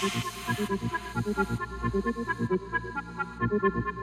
Thank you.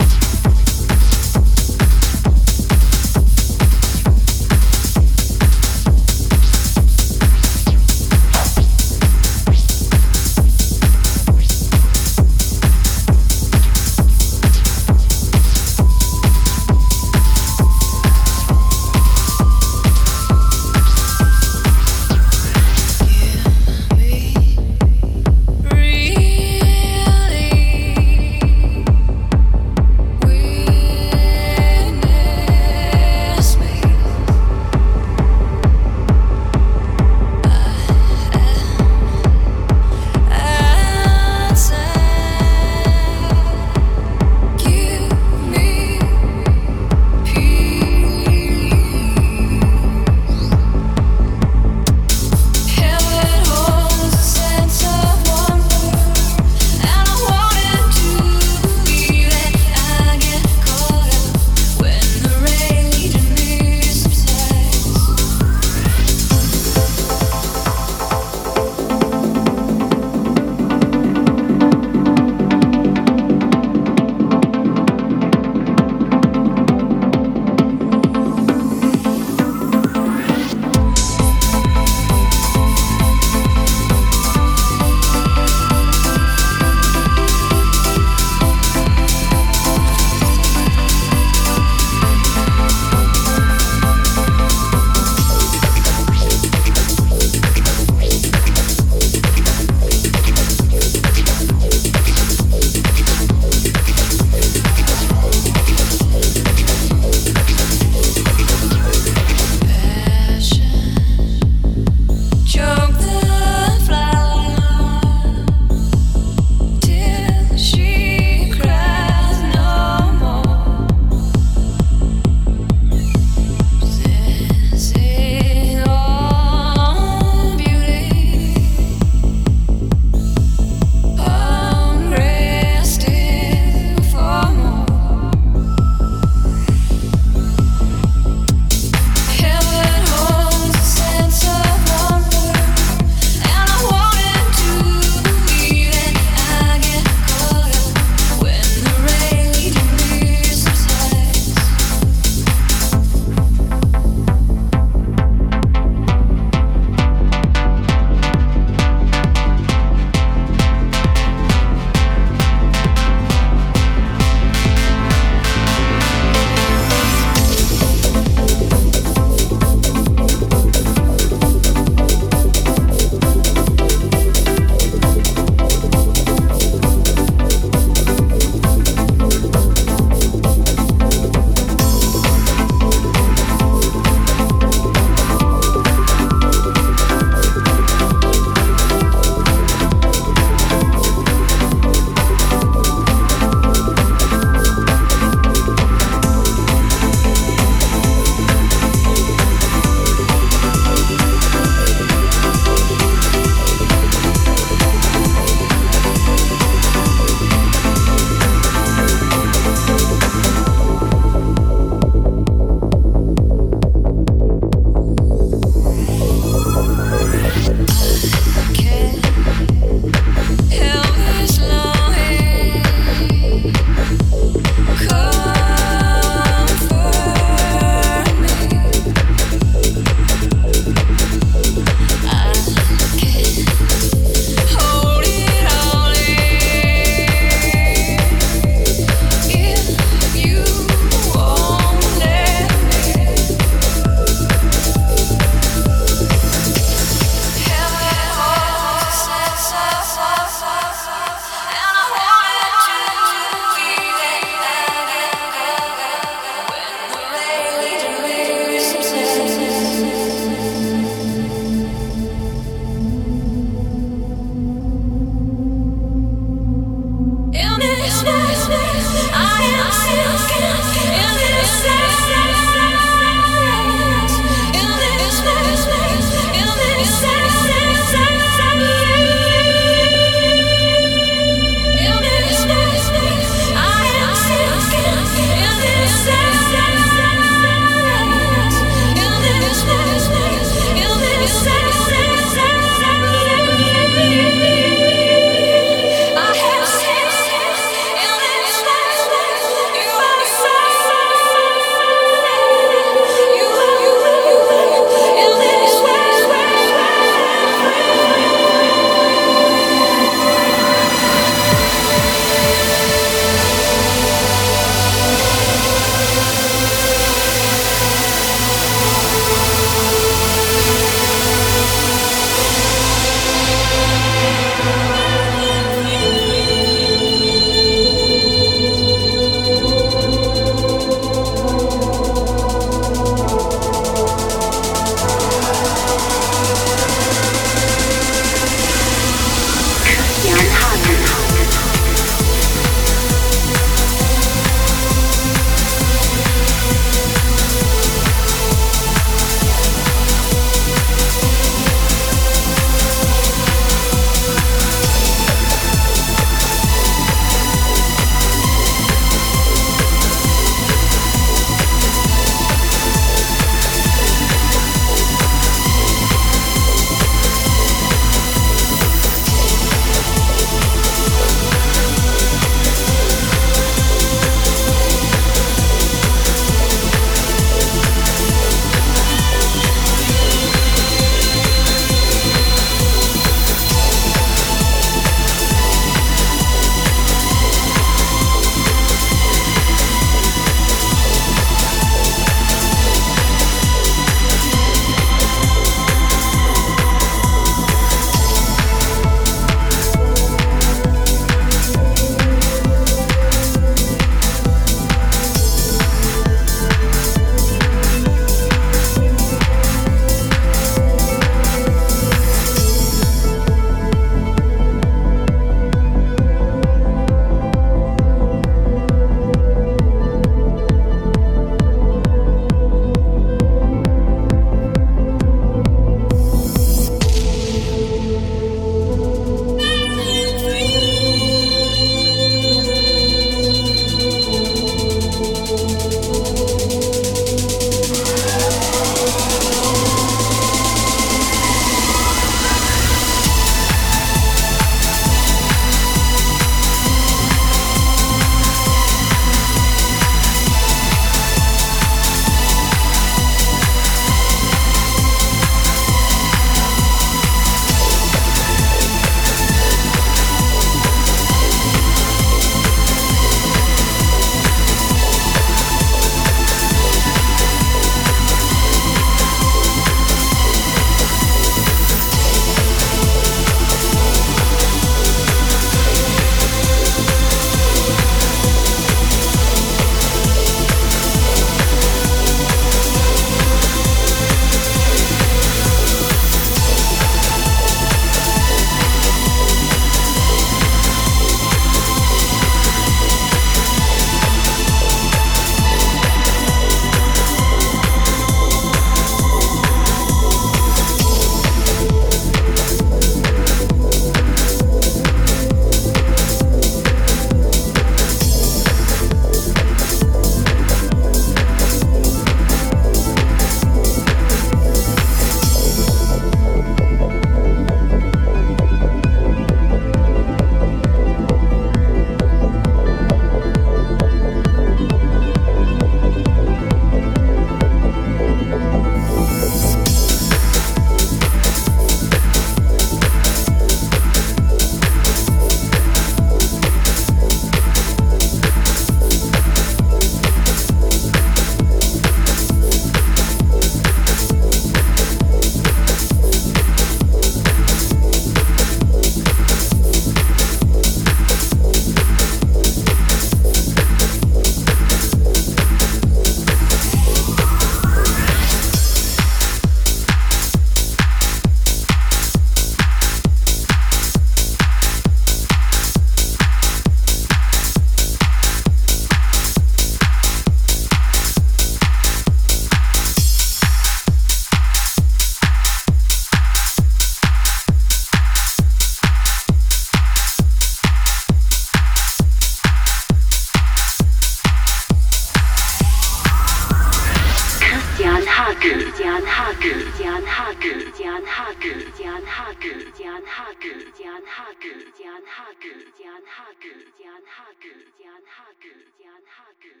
Hagen. Christian Hagen.